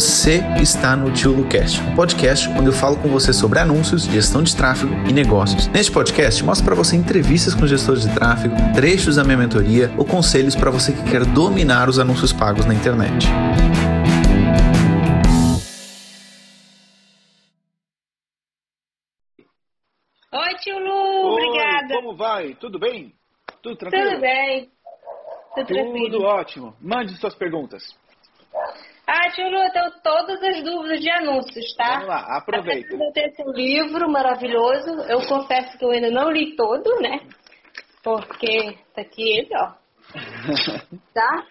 Você está no Tio Lucast, um podcast onde eu falo com você sobre anúncios, gestão de tráfego e negócios. Neste podcast, mostro para você entrevistas com gestores de tráfego, trechos da minha mentoria ou conselhos para você que quer dominar os anúncios pagos na internet. Oi, tio Lu, Oi, obrigada. Como vai? Tudo bem? Tudo tranquilo? Tudo bem. Tudo tranquilo. Tudo ótimo. Mande suas perguntas. Ah, tio Lu, eu tenho todas as dúvidas de anúncios, tá? Vamos lá, aproveita. Eu tenho esse livro maravilhoso. Eu confesso que eu ainda não li todo, né? Porque tá aqui ele, ó. Tá?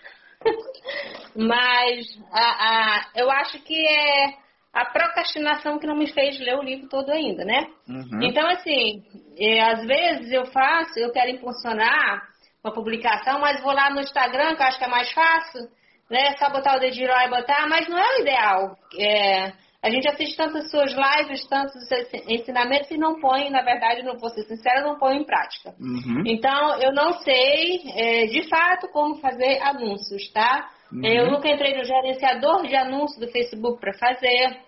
Mas a, a, eu acho que é a procrastinação que não me fez ler o livro todo ainda, né? Uhum. Então, assim, é, às vezes eu faço, eu quero impulsionar uma publicação, mas vou lá no Instagram, que eu acho que é mais fácil, né? Só botar o dedinho lá e botar, mas não é o ideal. É, a gente assiste tantas suas lives, tantos seus ensinamentos e não põe, na verdade, não vou ser sincera, não põe em prática. Uhum. Então, eu não sei, é, de fato, como fazer anúncios, tá? Uhum. Eu nunca entrei no gerenciador de anúncios do Facebook para fazer.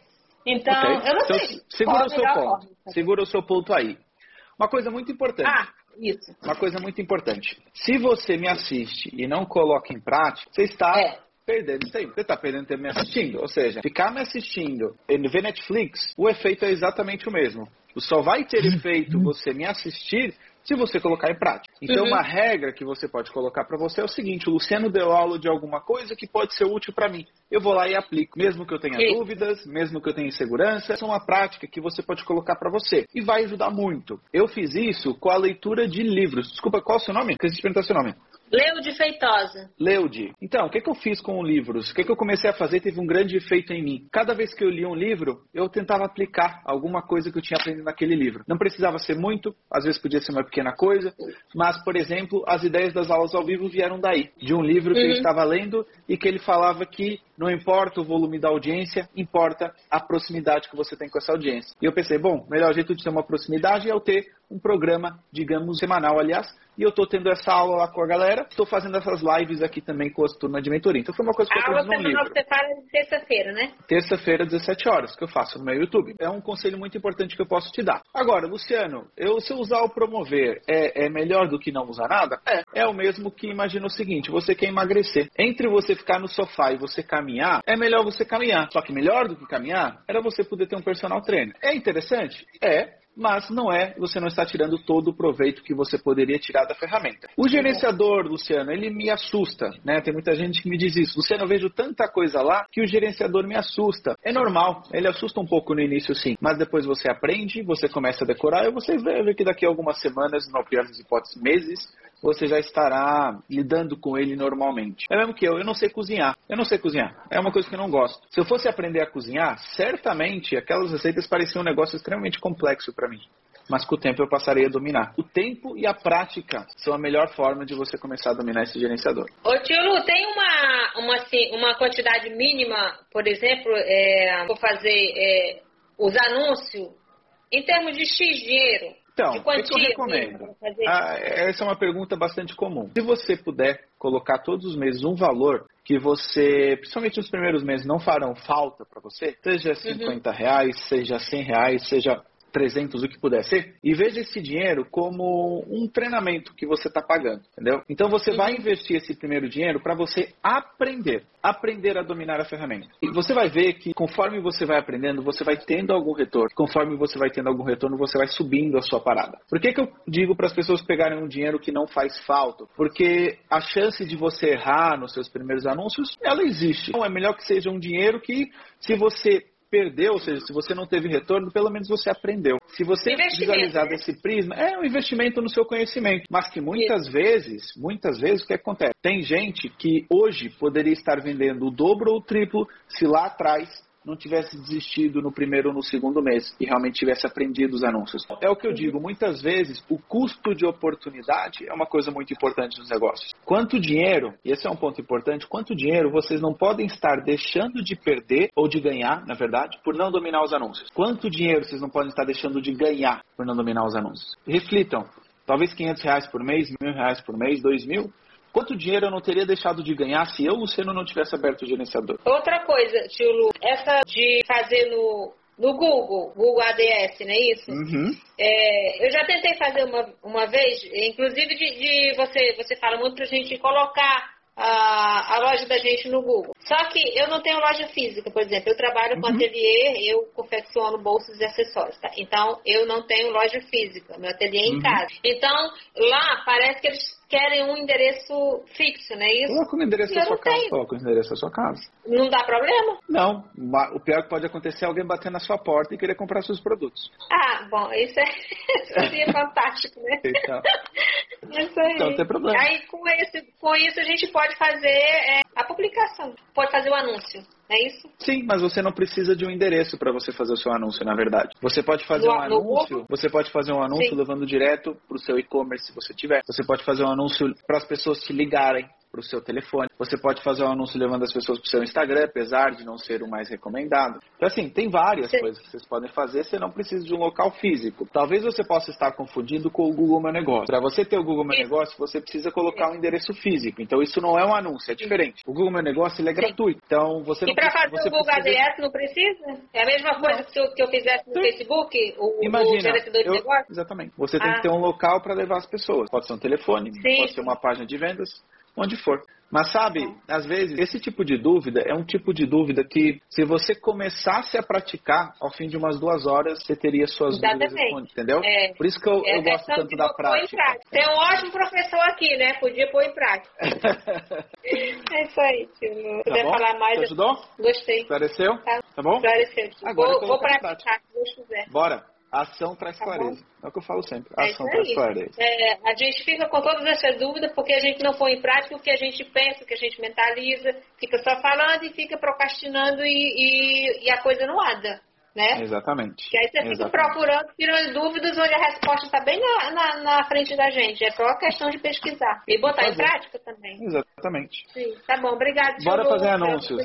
Então, Ok. eu não Então, sei. segura o seu ponto. forma. Segura o seu ponto aí. Uma coisa muito importante. Ah, isso. Uma coisa muito importante. Se você me assiste e não coloca em prática, você está É. perdendo tempo. Você está perdendo tempo me assistindo. Ou seja, ficar me assistindo e ver Netflix, o efeito é exatamente o mesmo. Só vai ter efeito você me assistir se você colocar em prática. Então, Uhum. uma regra que você pode colocar para você é o seguinte: o Luciano deu aula de alguma coisa que pode ser útil para mim. Eu vou lá e aplico, mesmo que eu tenha dúvidas, mesmo que eu tenha insegurança. Essa é uma prática que você pode colocar para você e vai ajudar muito. Eu fiz isso com a leitura de livros. Desculpa, qual é o seu nome? Esqueci de perguntar seu nome. Leo de Feitosa. Leude. Então, o que, que eu fiz com livros? O que, que eu comecei a fazer teve um grande efeito em mim. Cada vez que eu lia um livro, eu tentava aplicar alguma coisa que eu tinha aprendido naquele livro. Não precisava ser muito, às vezes podia ser uma pequena coisa, mas, por exemplo, as ideias das aulas ao vivo vieram daí, de um livro que eu Uhum. estava lendo e que ele falava que não importa o volume da audiência, importa a proximidade que você tem com essa audiência. E eu pensei, bom, o melhor jeito de ter uma proximidade é eu ter um programa, digamos, semanal, aliás, e eu estou tendo essa aula lá com a galera, estou fazendo essas lives aqui também com as turmas de mentoria. Então foi uma coisa que eu A aula aprendi no semanal livro. que você de terça-feira, né? Terça-feira, 17 horas, que eu faço no meu YouTube. É um conselho muito importante que eu posso te dar. Agora, Luciano, eu, se eu usar o promover, é, é melhor do que não usar nada? É. É o mesmo que imagina o seguinte: você quer emagrecer. Entre você ficar no sofá e você caminhar, é melhor você caminhar. Só que melhor do que caminhar era você poder ter um personal trainer. É interessante? É. Mas não é, você não está tirando todo o proveito que você poderia tirar da ferramenta. O gerenciador, Luciano, ele me assusta, né? Tem muita gente que me diz isso. Luciano, eu vejo tanta coisa lá que o gerenciador me assusta. É normal, ele assusta um pouco no início sim, mas depois você aprende, você começa a decorar e você ver que daqui a algumas semanas, na pior das hipóteses, meses, você já estará lidando com ele normalmente. É mesmo que eu, eu não sei cozinhar. Eu não sei cozinhar. É uma coisa que eu não gosto. Se eu fosse aprender a cozinhar, certamente aquelas receitas pareciam um negócio extremamente complexo para mim. Mas com o tempo eu passaria a dominar. O tempo e a prática são a melhor forma de você começar a dominar esse gerenciador. Ô tio Lu, tem uma, uma, assim, uma quantidade mínima, por exemplo, é, vou fazer é, os anúncios em termos de X dinheiro? Então, o que, que eu recomendo? Ah, essa é uma pergunta bastante comum. Se você puder colocar todos os meses um valor que você, principalmente nos primeiros meses, não farão falta para você, seja 50 reais, seja 100 reais, seja 300, o que puder ser, e veja esse dinheiro como um treinamento que você está pagando, entendeu? Então você vai investir esse primeiro dinheiro para você aprender, aprender a dominar a ferramenta. E você vai ver que conforme você vai aprendendo, você vai tendo algum retorno. Conforme você vai tendo algum retorno, você vai subindo a sua parada. Por que, que eu digo para as pessoas pegarem um dinheiro que não faz falta? Porque a chance de você errar nos seus primeiros anúncios, ela existe. Então é melhor que seja um dinheiro que, se você perdeu, ou seja, se você não teve retorno, pelo menos você aprendeu. Se você visualizar né? desse prisma, é um investimento no seu conhecimento, mas que muitas vezes, muitas vezes o que acontece? Tem gente que hoje poderia estar vendendo o dobro ou o triplo se lá atrás não tivesse desistido no primeiro ou no segundo mês e realmente tivesse aprendido os anúncios. É o que eu digo, muitas vezes o custo de oportunidade é uma coisa muito importante nos negócios. Quanto dinheiro, e esse é um ponto importante, quanto dinheiro vocês não podem estar deixando de perder ou de ganhar, na verdade, por não dominar os anúncios? Quanto dinheiro vocês não podem estar deixando de ganhar por não dominar os anúncios? Reflitam. Talvez 500 reais por mês, mil reais por mês, dois mil. Quanto dinheiro eu não teria deixado de ganhar se eu, Luciano, não tivesse aberto o gerenciador? Outra coisa, tio Lu, essa de fazer no, no Google, Google ADS, não é isso? Uhum. É, eu já tentei fazer uma, uma vez, inclusive de, de você, você fala muito pra gente colocar a, a, loja da gente no Google. Só que eu não tenho loja física, por exemplo. Eu trabalho com uhum. ateliê, eu confecciono bolsas e acessórios, tá? Então, eu não tenho loja física. Meu ateliê é em uhum. casa. Então, lá parece que eles querem um endereço fixo, não é isso? Coloca o endereço da sua casa. Tenho. Coloca o endereço da sua casa. Não dá problema? Não. O pior que pode acontecer é alguém bater na sua porta e querer comprar seus produtos. Ah, bom, isso, é, seria fantástico, né? Então. isso aí. Então, não tem problema. Aí, com, esse, com isso, a gente pode fazer é, a publicação, pode fazer o anúncio. É isso? Sim, mas você não precisa de um endereço para você fazer o seu anúncio, na verdade. Você pode fazer no, um anúncio, você pode fazer um anúncio Sim. levando direto para o seu e-commerce se você tiver. Você pode fazer um anúncio para as pessoas te ligarem para o seu telefone. Você pode fazer um anúncio levando as pessoas para o seu Instagram, apesar de não ser o mais recomendado. Então, assim, tem várias Sim. coisas que vocês podem fazer, você não precisa de um local físico. Talvez você possa estar confundindo com o Google Meu Negócio. Para você ter o Google Meu Negócio, você precisa colocar um endereço físico. Então, isso não é um anúncio, é diferente. O Google Meu Negócio, ele é Sim. gratuito. Então, você não E para fazer o Google precisa... ADS não precisa? É a mesma coisa que eu, que eu fizesse no Sim. Facebook, o, Imagina, o gerenciador de eu, negócio? Exatamente. Você ah. tem que ah. ter um local para levar as pessoas. Pode ser um telefone, pode ser uma página de vendas, onde for. Mas sabe, às vezes, esse tipo de dúvida é um tipo de dúvida que, se você começasse a praticar, ao fim de umas duas horas, você teria suas Exatamente. dúvidas entendeu? É. Por isso que eu, é, eu gosto tanto da prática. Tem um ótimo professor aqui, né? Podia pôr em prática. é isso aí, tio. Puder tá falar mais. Ajudou? Gostei. Esclareceu? Tá, tá bom? Esclareceu. Agora vou, vou praticar, se Deus quiser. Bora. Ação traz tá clareza. Bom. É o que eu falo sempre. É ação traz clareza. É, a gente fica com todas essas dúvidas porque a gente não põe em prática o que a gente pensa, o que a gente mentaliza, fica só falando e fica procrastinando e, e, e a coisa não anda né? Exatamente. Que aí você fica Exatamente. procurando, tirando dúvidas onde a resposta está bem na, na, na, frente da gente. É só questão de pesquisar. E botar em prática também. Exatamente. Sim, tá bom. Obrigado. Bora fazer anúncios.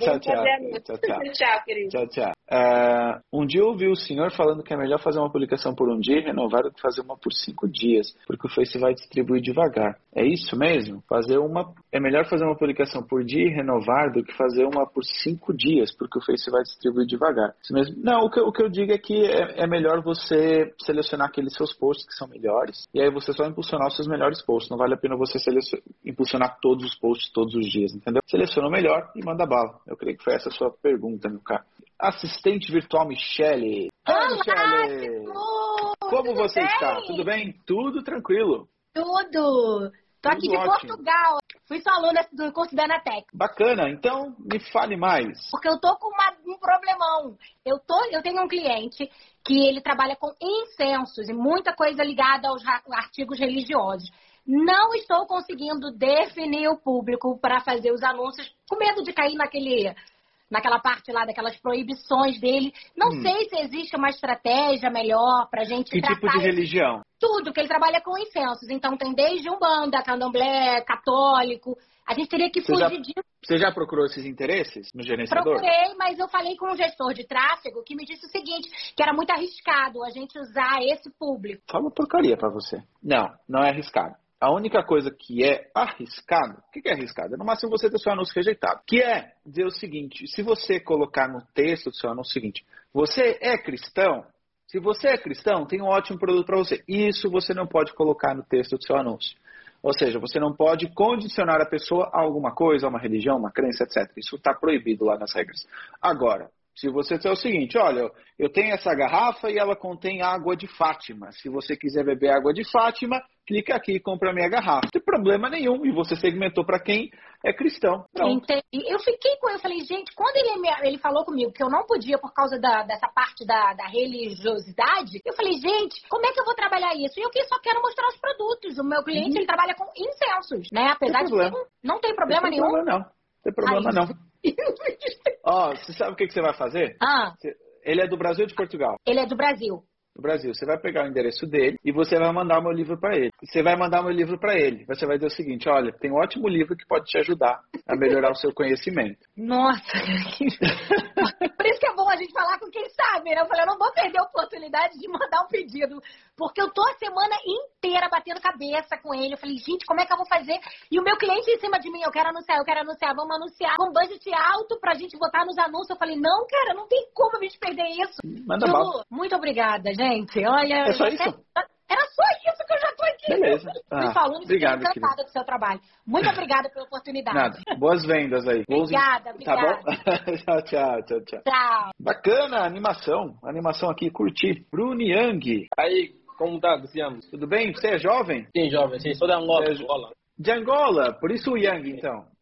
tchau, tchau. tchau, tchau. tchau, querido. Tchau, tchau. Uh, um dia eu ouvi o senhor falando que é melhor fazer uma publicação por um dia e renovar do que fazer uma por cinco dias, porque o Face vai distribuir devagar. É isso mesmo? Fazer uma é melhor fazer uma publicação por dia e renovar do que fazer uma por cinco dias, porque o Face vai distribuir devagar devagar. mesmo. Não, o que, o que eu digo é que é, é, melhor você selecionar aqueles seus posts que são melhores e aí você só impulsionar os seus melhores posts. Não vale a pena você impulsionar todos os posts todos os dias, entendeu? Seleciona o melhor e manda bala. Eu creio que foi essa a sua pergunta, meu cara. Assistente virtual Michele. Olá, Michele! Como você bem? está? Tudo bem? Tudo tranquilo. Tudo. Tô aqui de ótimo. Portugal. Fui sua aluna do curso da Anatec. Bacana. Então, me fale mais. Porque eu tô com uma, um problemão. Eu, tô, eu tenho um cliente que ele trabalha com incensos e muita coisa ligada aos artigos religiosos. Não estou conseguindo definir o público para fazer os anúncios, com medo de cair naquele naquela parte lá daquelas proibições dele. Não hum. sei se existe uma estratégia melhor para a gente que tratar... tipo de religião? Tudo, que ele trabalha com incensos. Então tem desde umbanda, candomblé, católico. A gente teria que você fugir já, disso. Você já procurou esses interesses no gerenciador? Procurei, mas eu falei com um gestor de tráfego que me disse o seguinte, que era muito arriscado a gente usar esse público. Fala porcaria para você. Não, não é arriscado. A única coisa que é arriscado, o que é arriscado? É no máximo você ter seu anúncio rejeitado. Que é dizer o seguinte: se você colocar no texto do seu anúncio o seguinte, você é cristão? Se você é cristão, tem um ótimo produto para você. Isso você não pode colocar no texto do seu anúncio. Ou seja, você não pode condicionar a pessoa a alguma coisa, a uma religião, uma crença, etc. Isso está proibido lá nas regras. Agora, se você disser o seguinte, olha, eu tenho essa garrafa e ela contém água de Fátima. Se você quiser beber água de Fátima, clica aqui e compra a minha garrafa. Não tem problema nenhum. E você segmentou para quem é cristão. Entendi. Eu fiquei com eu falei, gente, quando ele, me, ele falou comigo que eu não podia por causa da, dessa parte da, da, religiosidade, eu falei, gente, como é que eu vou trabalhar isso? E eu só quero mostrar os produtos. O meu cliente, uhum. ele trabalha com incensos, né? Apesar de que não, tem problema tem nenhum. Problema, não. Tem problema Ai, não. Ó, oh, você sabe o que, que você vai fazer? Ah. Ele é do Brasil ou de Portugal? Ele é do Brasil. Do Brasil. Você vai pegar o endereço dele e você vai mandar o meu livro para ele. Você vai mandar o meu livro para ele. Você vai dizer o seguinte: olha, tem um ótimo livro que pode te ajudar a melhorar o seu conhecimento. Nossa, por isso que é bom a gente falar com quem sabe, né? Eu falei, eu não vou perder a oportunidade de mandar um pedido. Porque eu tô a semana inteira batendo cabeça com ele. Eu falei, gente, como é que eu vou fazer? E o meu cliente em cima de mim, eu quero anunciar, eu quero anunciar, vamos anunciar com budget alto pra gente botar nos anúncios. Eu falei, não, cara, não tem como a gente perder isso. Manda Ju, muito obrigada, gente. Olha, é só isso? Era só isso que eu já tô aqui. Beleza. Ah, falando obrigado, encantada do seu trabalho. Muito obrigada pela oportunidade. Nada. Boas vendas aí. Obrigada, obrigada. Tá bom? tchau, tchau, tchau, tchau. Tchau. Bacana, animação. Animação aqui, curti. Bruni Yang. Aí, como tá, Luciano? Tudo bem? Você é jovem? Sim, jovem. Sim, sou de Angola. É... Angola. De Angola? Por isso o Yang, então.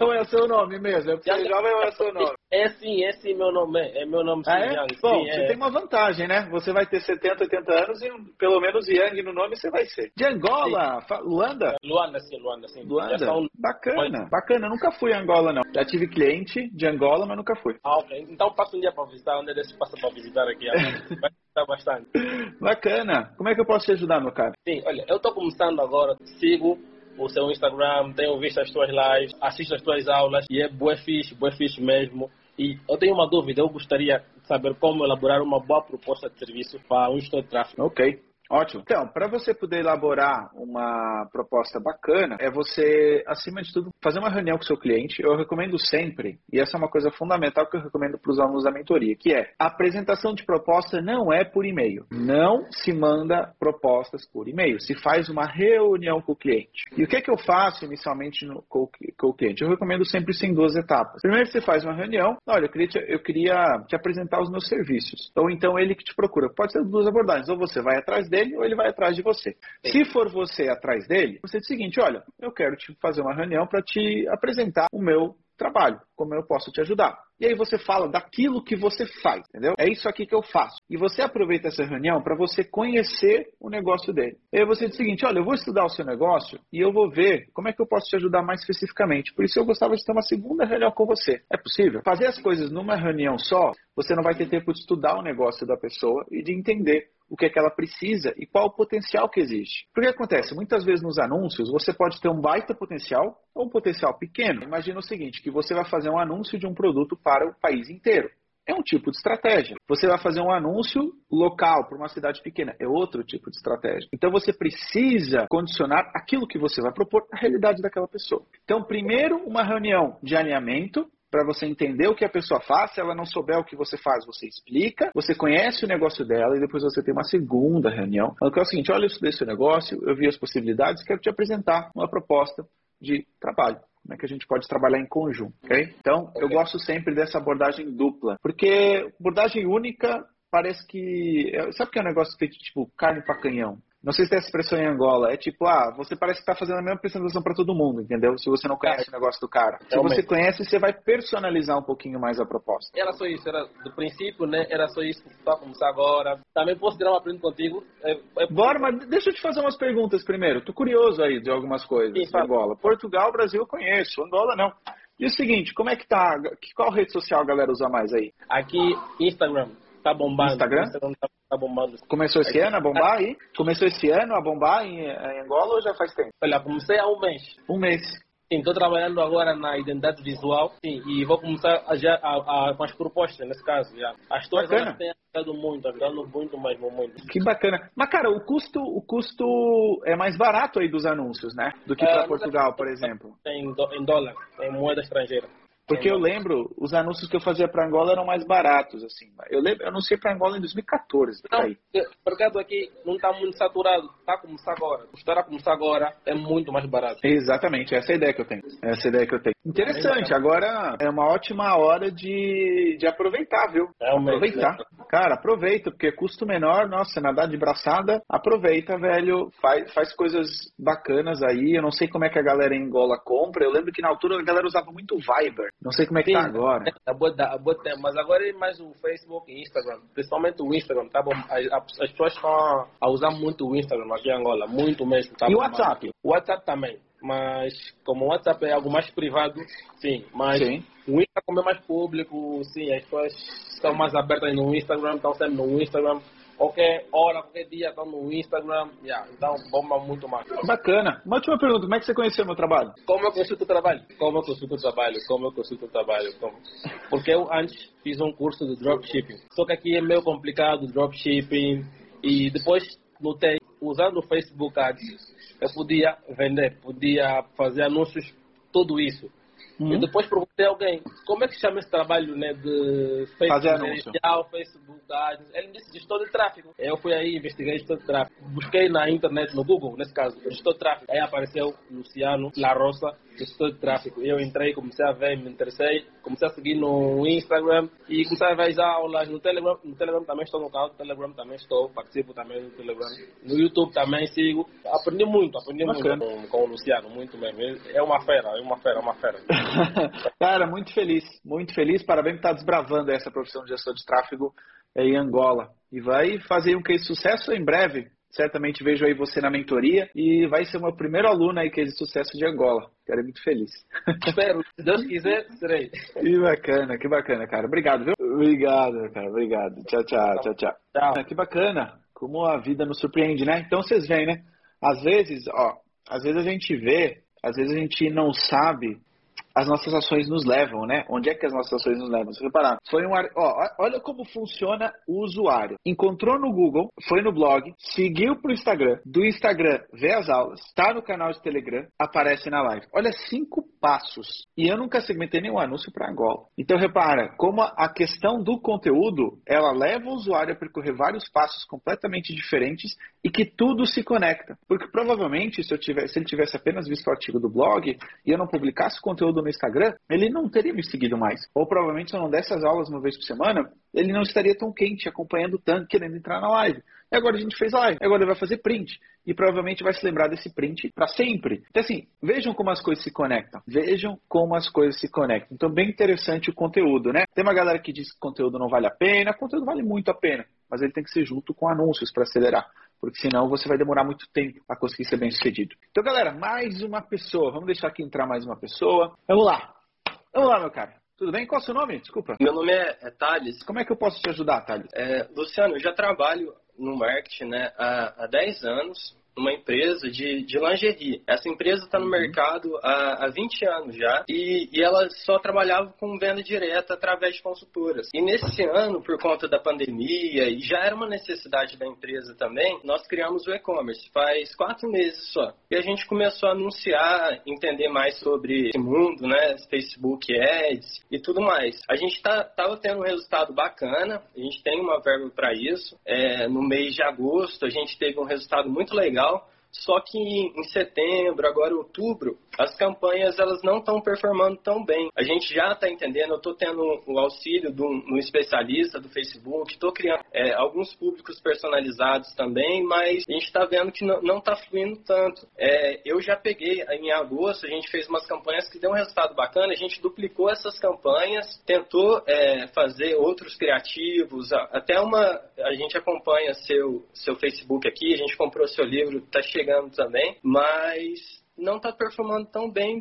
Ou é o seu nome mesmo? É porque é jovem ou é o seu nome? É sim, é sim meu nome. É meu nome sim, ah, é? Yang. Bom, sim, você é. tem uma vantagem, né? Você vai ter 70, 80 anos e pelo menos Yang no nome você vai ser. De Angola, Luanda? Luanda, sim, Luanda, sim. Luanda? Bacana, bacana. Eu nunca fui a Angola, não. Já tive cliente de Angola, mas nunca fui. Ah, ok. Então passa um dia para visitar. Onde é que passa para visitar aqui? vai visitar bastante. Bacana. Como é que eu posso te ajudar, meu cara? Sim, olha, eu estou começando agora. Sigo o seu Instagram, tenho visto as tuas lives, assisto as tuas aulas e é bué fixe, bué fixe mesmo. E eu tenho uma dúvida, eu gostaria de saber como elaborar uma boa proposta de serviço para um gestor de tráfego. Ok. Ótimo. Então, para você poder elaborar uma proposta bacana, é você, acima de tudo, fazer uma reunião com o seu cliente. Eu recomendo sempre, e essa é uma coisa fundamental que eu recomendo para os alunos da mentoria, que é a apresentação de proposta não é por e-mail. Não se manda propostas por e-mail. Se faz uma reunião com o cliente. E o que é que eu faço inicialmente no, com, com, o cliente? Eu recomendo sempre isso em duas etapas. Primeiro, você faz uma reunião. Olha, eu queria, te, eu queria te apresentar os meus serviços. Ou então ele que te procura. Pode ser duas abordagens. Ou você vai atrás dele ou ele vai atrás de você. Se for você atrás dele, você diz o seguinte: olha, eu quero te fazer uma reunião para te apresentar o meu trabalho, como eu posso te ajudar. E aí você fala daquilo que você faz, entendeu? É isso aqui que eu faço. E você aproveita essa reunião para você conhecer o negócio dele. E aí você diz o seguinte: olha, eu vou estudar o seu negócio e eu vou ver como é que eu posso te ajudar mais especificamente. Por isso eu gostava de ter uma segunda reunião com você. É possível? Fazer as coisas numa reunião só, você não vai ter tempo de estudar o negócio da pessoa e de entender o que é que ela precisa e qual o potencial que existe. Porque acontece, muitas vezes nos anúncios você pode ter um baita potencial ou um potencial pequeno. Imagina o seguinte, que você vai fazer um anúncio de um produto para o país inteiro. É um tipo de estratégia. Você vai fazer um anúncio local para uma cidade pequena. É outro tipo de estratégia. Então você precisa condicionar aquilo que você vai propor à realidade daquela pessoa. Então, primeiro, uma reunião de alinhamento para você entender o que a pessoa faz. Se ela não souber o que você faz, você explica, você conhece o negócio dela e depois você tem uma segunda reunião. Então é o seguinte: olha, eu estudei seu negócio, eu vi as possibilidades, quero te apresentar uma proposta de trabalho. Como é que a gente pode trabalhar em conjunto, ok? Então, okay. eu gosto sempre dessa abordagem dupla, porque abordagem única parece que. Sabe o que é um negócio feito tipo carne para canhão? Não sei se tem essa expressão em Angola. É tipo, ah, você parece que está fazendo a mesma apresentação para todo mundo, entendeu? Se você não conhece é. o negócio do cara. Se Realmente. você conhece, você vai personalizar um pouquinho mais a proposta. Era só isso, era do princípio, né? Era só isso para começar agora. Também posso tirar uma pergunta contigo? É, é... Bora, mas deixa eu te fazer umas perguntas primeiro. Tô curioso aí de algumas coisas. Sim, Angola. Portugal, Brasil eu conheço. Angola não. E o seguinte, como é que tá? Qual rede social a galera usa mais aí? Aqui, Instagram. Tá bombando. Instagram? Instagram tá, tá bombando. Começou esse ano a bombar aí? Começou esse ano a bombar em, em Angola ou já faz tempo? Olha, comecei há um mês. Um mês. Sim, estou trabalhando agora na identidade visual sim, e vou começar a, já, a, a, com as propostas, nesse caso. Já. As tuas têm ajudado muito, ajudando muito mesmo, muito. Que bacana. Mas, cara, o custo, o custo é mais barato aí dos anúncios, né? Do que é, para Portugal, por exemplo. Em, em dólar, em moeda estrangeira. Porque eu lembro, os anúncios que eu fazia para Angola eram mais baratos, assim. Eu lembro, eu anunciei para Angola em 2014. Não, aí. o mercado aqui não está muito saturado, está como está agora. Estar como está agora é muito mais barato. Exatamente, essa é a ideia que eu tenho. Essa é a ideia que eu tenho. Interessante, agora é uma ótima hora de, de aproveitar, viu? aproveitar. Né? Cara, aproveita, porque custo menor, nossa, nadar de braçada, aproveita, velho. Faz, faz coisas bacanas aí. Eu não sei como é que a galera em Angola compra. Eu lembro que na altura a galera usava muito Viber. Não sei como é que Sim, tá agora. É, mas agora é mais o Facebook e Instagram. Principalmente o Instagram, tá bom? As, as pessoas estão a usar muito o Instagram aqui em Angola, muito mesmo. Tá e o WhatsApp? O WhatsApp também. Mas como o WhatsApp é algo mais privado, sim. Mas sim. o Instagram é mais público, sim. As pessoas estão mais abertas no Instagram, estão sempre no Instagram. Qualquer hora, qualquer dia, estão no Instagram, yeah, então bomba muito mais. Bacana. Uma última pergunta, como é que você conheceu meu trabalho? Como eu consigo o trabalho? Como eu consigo o trabalho? Como eu consigo o trabalho? Como? Porque eu antes fiz um curso de dropshipping. Só que aqui é meio complicado dropshipping e depois notei, usando o Facebook Ads, eu podia vender, podia fazer anúncios, tudo isso. Uhum. E depois perguntei a alguém, como é que chama esse trabalho né, de Facebook, Facebook Ads? Ele me disse gestor de tráfego. Eu fui aí, investiguei gestor de tráfego. Busquei na internet, no Google, nesse caso, gestor de tráfego. Aí apareceu Luciano La Roça, gestor de tráfego. Eu entrei, comecei a ver, me interessei, comecei a seguir no Instagram e comecei a ver as aulas no Telegram. No Telegram também estou no canal do Telegram, também estou, participo também no Telegram. No YouTube também sigo. Aprendi muito, aprendi Bacana. muito com, com o Luciano, muito mesmo. É uma fera, é uma fera, é uma fera. Cara, muito feliz, muito feliz. Parabéns por estar desbravando essa profissão de gestor de tráfego em Angola. E vai fazer um case de sucesso em breve. Certamente vejo aí você na mentoria e vai ser o meu primeiro aluno aí case de sucesso de Angola. Quero muito feliz. Espero, se Deus quiser, serei. Que bacana, que bacana, cara. Obrigado, viu? Obrigado, cara. Obrigado. Tchau, tchau, tchau, tchau. Tchau. Que bacana. Como a vida nos surpreende, né? Então vocês veem, né? Às vezes, ó, às vezes a gente vê, às vezes a gente não sabe as nossas ações nos levam, né? Onde é que as nossas ações nos levam? Se reparar, foi um, ó, olha como funciona o usuário. Encontrou no Google, foi no blog, seguiu pro Instagram, do Instagram vê as aulas, tá no canal de Telegram, aparece na live. Olha cinco passos. E eu nunca segmentei nenhum anúncio para Angola. Então repara, como a questão do conteúdo, ela leva o usuário a percorrer vários passos completamente diferentes e que tudo se conecta. Porque provavelmente se eu tivesse, se ele tivesse apenas visto o artigo do blog e eu não publicasse conteúdo no Instagram, ele não teria me seguido mais. Ou provavelmente se eu não desse as aulas uma vez por semana, ele não estaria tão quente, acompanhando tanto, querendo entrar na live. E agora a gente fez live, agora ele vai fazer print. E provavelmente vai se lembrar desse print para sempre. Então, assim, vejam como as coisas se conectam. Vejam como as coisas se conectam. Então, bem interessante o conteúdo, né? Tem uma galera que diz que conteúdo não vale a pena. Conteúdo vale muito a pena. Mas ele tem que ser junto com anúncios para acelerar porque senão você vai demorar muito tempo a conseguir ser bem sucedido. Então, galera, mais uma pessoa. Vamos deixar aqui entrar mais uma pessoa. Vamos lá. Vamos lá, meu cara. Tudo bem? Qual é o seu nome? Desculpa. Meu nome é, é Thales. Como é que eu posso te ajudar, Thales? É, Luciano, eu já trabalho no marketing né, há, há 10 anos uma empresa de, de lingerie. Essa empresa está no uhum. mercado há, há 20 anos já e, e ela só trabalhava com venda direta através de consultoras. E nesse ano, por conta da pandemia, e já era uma necessidade da empresa também, nós criamos o e-commerce faz quatro meses só. E a gente começou a anunciar, entender mais sobre esse mundo, né? Facebook Ads e tudo mais. A gente tá, tendo um resultado bacana, a gente tem uma verba para isso. É, no mês de agosto, a gente teve um resultado muito legal legal. Só que em setembro, agora outubro, as campanhas elas não estão performando tão bem. A gente já está entendendo, eu estou tendo o auxílio de um, especialista do Facebook, estou criando é, alguns públicos personalizados também, mas a gente está vendo que não está fluindo tanto. É, eu já peguei em agosto, a gente fez umas campanhas que deu um resultado bacana, a gente duplicou essas campanhas, tentou é, fazer outros criativos, até uma. A gente acompanha seu, seu Facebook aqui, a gente comprou seu livro, está chegando também, mas não está performando tão bem,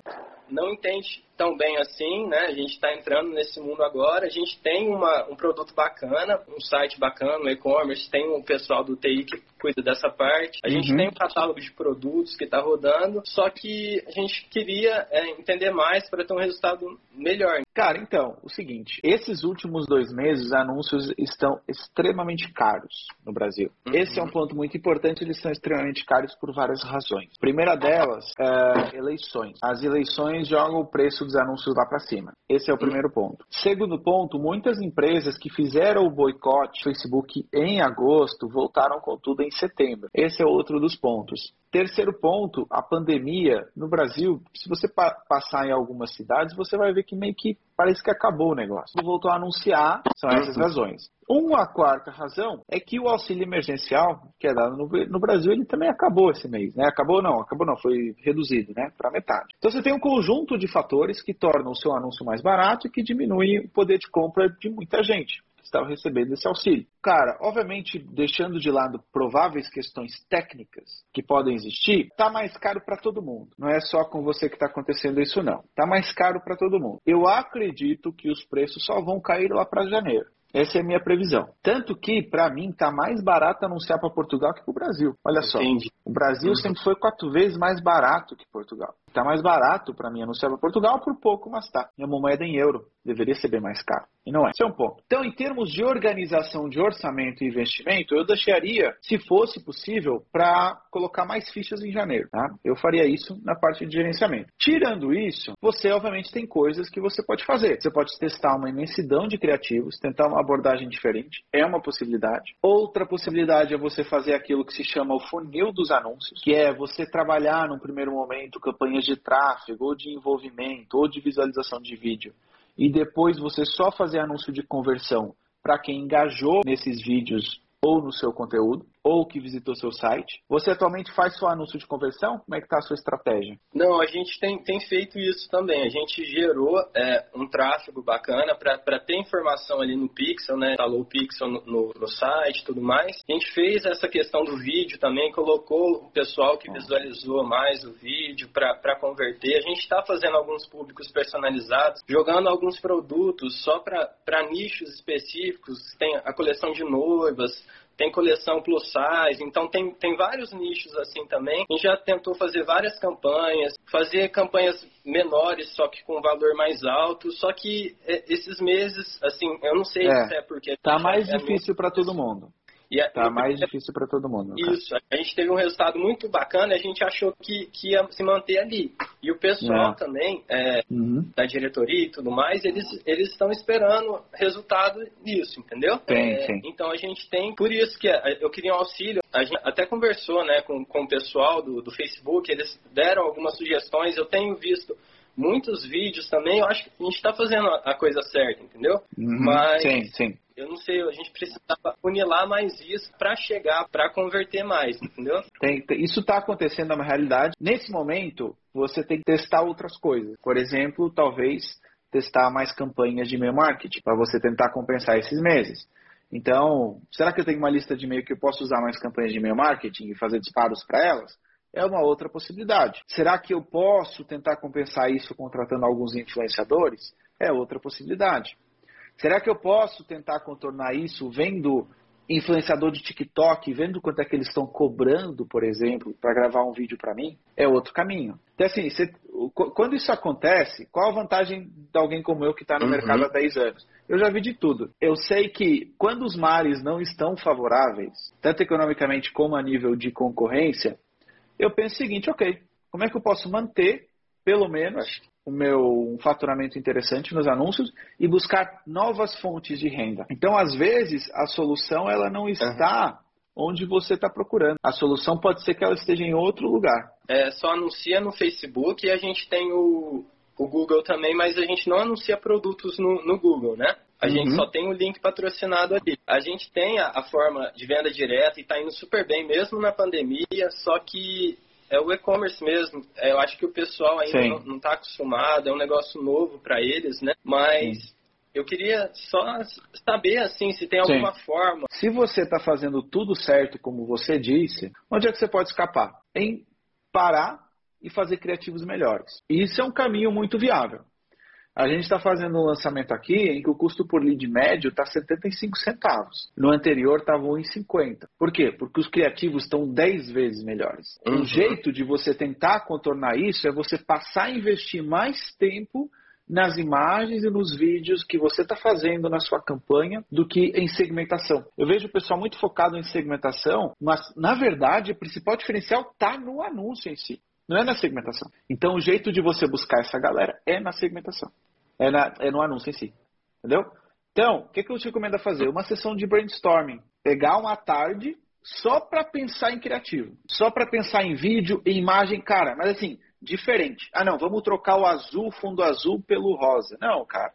não entende tão bem assim, né? A gente está entrando nesse mundo agora, a gente tem uma, um produto bacana, um site bacana, um e-commerce, tem um pessoal do TI que cuida dessa parte, a gente uhum. tem um catálogo de produtos que está rodando, só que a gente queria é, entender mais para ter um resultado melhor. Cara, então, o seguinte, esses últimos dois meses, anúncios estão extremamente caros no Brasil. Uhum. Esse é um ponto muito importante, eles são extremamente caros por várias razões. Primeira delas, é, eleições. As eleições jogam o preço dos anúncios lá para cima. Esse é o primeiro ponto. Segundo ponto, muitas empresas que fizeram o boicote Facebook em agosto voltaram com tudo em setembro. Esse é outro dos pontos. Terceiro ponto, a pandemia no Brasil, se você pa passar em algumas cidades, você vai ver que meio que parece que acabou o negócio. Voltou a anunciar, são essas razões. Uma quarta razão é que o auxílio emergencial, que é dado no, no Brasil, ele também acabou esse mês, né? Acabou não, acabou não, foi reduzido, né? Para metade. Então você tem um conjunto de fatores que tornam o seu anúncio mais barato e que diminuem o poder de compra de muita gente estavam recebendo esse auxílio. Cara, obviamente, deixando de lado prováveis questões técnicas que podem existir, tá mais caro para todo mundo. Não é só com você que está acontecendo isso, não. Tá mais caro para todo mundo. Eu acredito que os preços só vão cair lá para janeiro. Essa é a minha previsão. Tanto que, para mim, tá mais barato anunciar para Portugal que para o Brasil. Olha só. Entendi. O Brasil sempre foi quatro vezes mais barato que Portugal. Tá mais barato para mim anunciar para Portugal por pouco, mas tá. Minha moeda é em euro. Deveria ser bem mais caro. E não é. Esse é um ponto. Então, em termos de organização de orçamento e investimento, eu deixaria, se fosse possível, para colocar mais fichas em janeiro. Tá? Eu faria isso na parte de gerenciamento. Tirando isso, você obviamente tem coisas que você pode fazer. Você pode testar uma imensidão de criativos, tentar uma abordagem diferente. É uma possibilidade. Outra possibilidade é você fazer aquilo que se chama o funil dos anúncios, que é você trabalhar num primeiro momento campanhas de tráfego, ou de envolvimento, ou de visualização de vídeo, e depois você só fazer anúncio de conversão para quem engajou nesses vídeos ou no seu conteúdo ou que visitou seu site. Você atualmente faz só anúncio de conversão? Como é que está a sua estratégia? Não, a gente tem, tem feito isso também. A gente gerou é, um tráfego bacana para ter informação ali no Pixel, né? Instalou o Pixel no, no, no site tudo mais. A gente fez essa questão do vídeo também, colocou o pessoal que visualizou mais o vídeo para converter. A gente está fazendo alguns públicos personalizados, jogando alguns produtos só para nichos específicos. Tem a coleção de noivas, tem coleção plus size, então tem, tem vários nichos assim também. A gente já tentou fazer várias campanhas, fazer campanhas menores, só que com valor mais alto, só que é, esses meses, assim, eu não sei é, se é porque... Tá mais é difícil para todo mundo. E a, tá mais difícil para todo mundo. Isso, a gente teve um resultado muito bacana, a gente achou que, que ia se manter ali. E o pessoal é. também, é, uhum. da diretoria e tudo mais, eles, eles estão esperando resultado nisso, entendeu? Tem, é, Então a gente tem, por isso que eu queria um auxílio, a gente até conversou né, com, com o pessoal do, do Facebook, eles deram algumas sugestões, eu tenho visto muitos vídeos também, eu acho que a gente está fazendo a coisa certa, entendeu? Uhum, Mas sim, sim. Eu não sei, a gente precisava funilar mais isso para chegar, para converter mais, entendeu? Tem, isso está acontecendo na realidade. Nesse momento, você tem que testar outras coisas. Por exemplo, talvez testar mais campanhas de e-mail marketing para você tentar compensar esses meses. Então, será que eu tenho uma lista de e-mail que eu posso usar mais campanhas de e-mail marketing e fazer disparos para elas? É uma outra possibilidade. Será que eu posso tentar compensar isso contratando alguns influenciadores? É outra possibilidade. Será que eu posso tentar contornar isso vendo influenciador de TikTok, vendo quanto é que eles estão cobrando, por exemplo, para gravar um vídeo para mim? É outro caminho. Então, assim, você, quando isso acontece, qual a vantagem de alguém como eu que está no uhum. mercado há 10 anos? Eu já vi de tudo. Eu sei que quando os mares não estão favoráveis, tanto economicamente como a nível de concorrência, eu penso o seguinte, ok, como é que eu posso manter, pelo menos, o meu faturamento interessante nos anúncios e buscar novas fontes de renda. Então, às vezes, a solução ela não está onde você está procurando. A solução pode ser que ela esteja em outro lugar. É, só anuncia no Facebook e a gente tem o, o Google também, mas a gente não anuncia produtos no, no Google, né? A uhum. gente só tem o link patrocinado ali. A gente tem a, a forma de venda direta e está indo super bem, mesmo na pandemia, só que é o e-commerce mesmo. É, eu acho que o pessoal ainda não está acostumado, é um negócio novo para eles, né? Mas Sim. eu queria só saber, assim, se tem alguma Sim. forma. Se você está fazendo tudo certo, como você disse, onde é que você pode escapar? Em parar e fazer criativos melhores. Isso é um caminho muito viável. A gente está fazendo um lançamento aqui em que o custo por lead médio está 75 centavos. No anterior estava 1,50. Por quê? Porque os criativos estão 10 vezes melhores. Uhum. Um jeito de você tentar contornar isso é você passar a investir mais tempo nas imagens e nos vídeos que você está fazendo na sua campanha do que em segmentação. Eu vejo o pessoal muito focado em segmentação, mas na verdade o principal diferencial está no anúncio em si. Não é na segmentação. Então, o jeito de você buscar essa galera é na segmentação. É, na, é no anúncio em si. Entendeu? Então, o que, que eu te recomendo fazer? Uma sessão de brainstorming. Pegar uma tarde só para pensar em criativo. Só para pensar em vídeo, em imagem, cara. Mas assim, diferente. Ah, não, vamos trocar o azul, fundo azul, pelo rosa. Não, cara.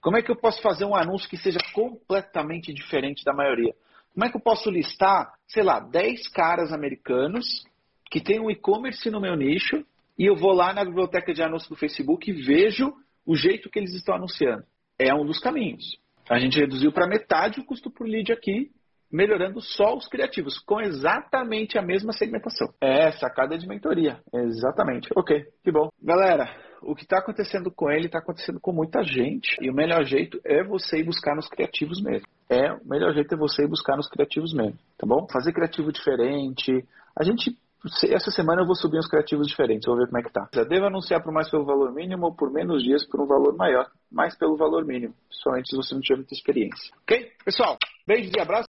Como é que eu posso fazer um anúncio que seja completamente diferente da maioria? Como é que eu posso listar, sei lá, 10 caras americanos que tem um e-commerce no meu nicho e eu vou lá na biblioteca de anúncios do Facebook e vejo o jeito que eles estão anunciando. É um dos caminhos. A gente reduziu para metade o custo por lead aqui, melhorando só os criativos, com exatamente a mesma segmentação. É, sacada de mentoria. Exatamente. Ok, que bom. Galera, o que está acontecendo com ele está acontecendo com muita gente. E o melhor jeito é você ir buscar nos criativos mesmo. É, o melhor jeito é você ir buscar nos criativos mesmo, tá bom? Fazer criativo diferente. A gente essa semana eu vou subir uns criativos diferentes, vou ver como é que tá. Já devo anunciar por mais pelo valor mínimo ou por menos dias por um valor maior, mais pelo valor mínimo, principalmente se você não tiver muita experiência. Ok? Pessoal, beijos e abraços.